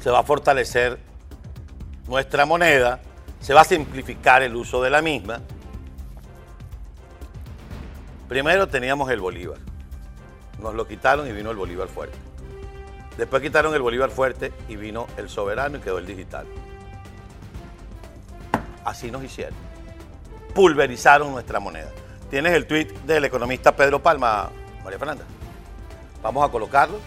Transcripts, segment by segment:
se va a fortalecer nuestra moneda, se va a simplificar el uso de la misma. Primero teníamos el Bolívar. Nos lo quitaron y vino el Bolívar fuerte. Después quitaron el Bolívar fuerte y vino el soberano y quedó el digital. Así nos hicieron. Pulverizaron nuestra moneda. Tienes el tweet del economista Pedro Palma, María Fernanda. Vamos a colocarlo.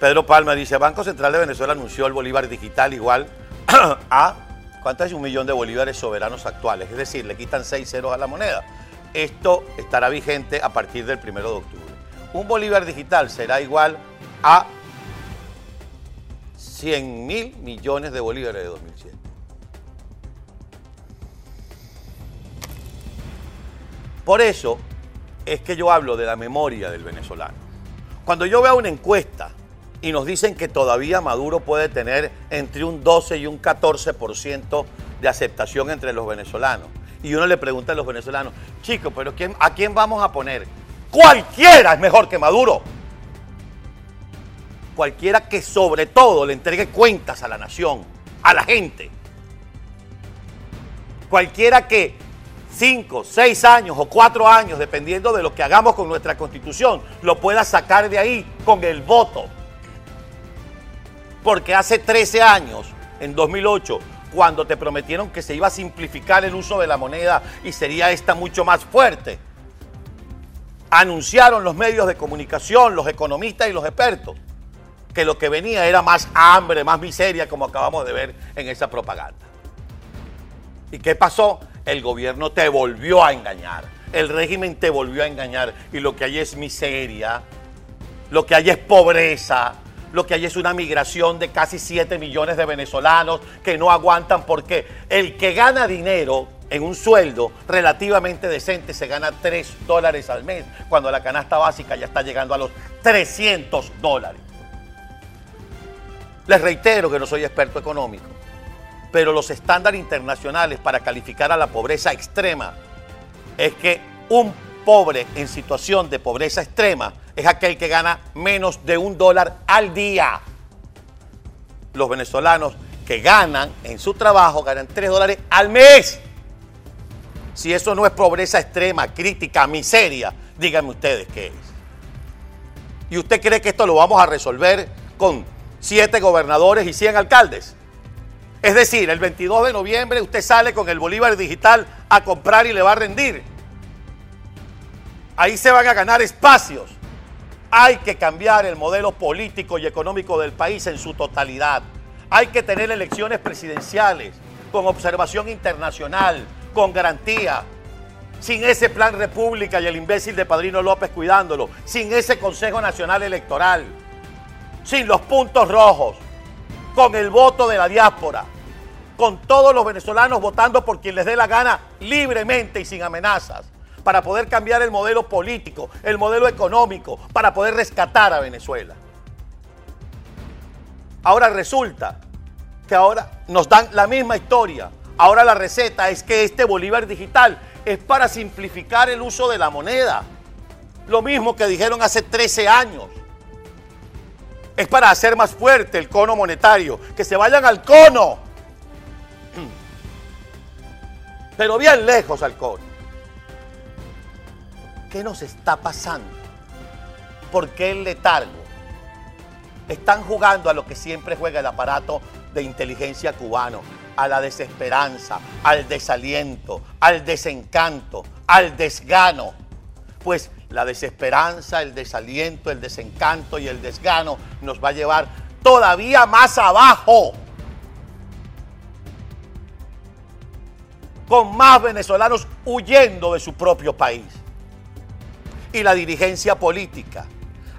Pedro Palma dice, Banco Central de Venezuela anunció el Bolívar digital igual a, ¿cuánto es? Un millón de bolívares soberanos actuales. Es decir, le quitan seis ceros a la moneda. Esto estará vigente a partir del primero de octubre. Un Bolívar digital será igual a 100 mil millones de bolívares de 2007. Por eso es que yo hablo de la memoria del venezolano. Cuando yo veo una encuesta y nos dicen que todavía Maduro puede tener entre un 12 y un 14% de aceptación entre los venezolanos, y uno le pregunta a los venezolanos, chicos, pero ¿a quién vamos a poner? Cualquiera es mejor que Maduro. Cualquiera que sobre todo le entregue cuentas a la nación, a la gente. Cualquiera que cinco, seis años o cuatro años, dependiendo de lo que hagamos con nuestra constitución, lo pueda sacar de ahí con el voto. Porque hace 13 años, en 2008, cuando te prometieron que se iba a simplificar el uso de la moneda y sería esta mucho más fuerte, anunciaron los medios de comunicación, los economistas y los expertos, que lo que venía era más hambre, más miseria, como acabamos de ver en esa propaganda. ¿Y qué pasó? El gobierno te volvió a engañar, el régimen te volvió a engañar y lo que hay es miseria, lo que hay es pobreza, lo que hay es una migración de casi 7 millones de venezolanos que no aguantan porque el que gana dinero en un sueldo relativamente decente se gana 3 dólares al mes, cuando la canasta básica ya está llegando a los 300 dólares. Les reitero que no soy experto económico, pero los estándares internacionales para calificar a la pobreza extrema es que un pobre en situación de pobreza extrema es aquel que gana menos de un dólar al día. Los venezolanos que ganan en su trabajo ganan 3 dólares al mes. Si eso no es pobreza extrema, crítica, miseria, díganme ustedes qué es. ¿Y usted cree que esto lo vamos a resolver con siete gobernadores y 100 alcaldes? Es decir, el 22 de noviembre usted sale con el Bolívar digital a comprar y le va a rendir. Ahí se van a ganar espacios. Hay que cambiar el modelo político y económico del país en su totalidad. Hay que tener elecciones presidenciales con observación internacional, con garantía, sin ese plan república y el imbécil de Padrino López cuidándolo, sin ese Consejo Nacional Electoral, sin los puntos rojos, con el voto de la diáspora, con todos los venezolanos votando por quien les dé la gana libremente y sin amenazas para poder cambiar el modelo político, el modelo económico, para poder rescatar a Venezuela. Ahora resulta que ahora nos dan la misma historia. Ahora la receta es que este Bolívar digital es para simplificar el uso de la moneda. Lo mismo que dijeron hace 13 años. Es para hacer más fuerte el cono monetario. Que se vayan al cono. Pero bien lejos al cono. ¿Qué nos está pasando? ¿Por qué el letargo? Están jugando a lo que siempre juega el aparato de inteligencia cubano, a la desesperanza, al desaliento, al desencanto, al desgano. Pues la desesperanza, el desaliento, el desencanto y el desgano nos va a llevar todavía más abajo. Con más venezolanos huyendo de su propio país y la dirigencia política,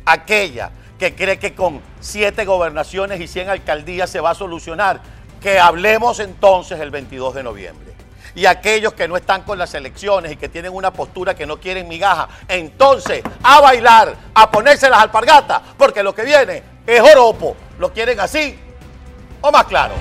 aquella que cree que con siete gobernaciones y 100 alcaldías se va a solucionar, que hablemos entonces el 22 de noviembre. Y aquellos que no están con las elecciones y que tienen una postura que no quieren migaja, entonces a bailar, a ponerse las alpargatas, porque lo que viene es oropo. ¿Lo quieren así o más claro?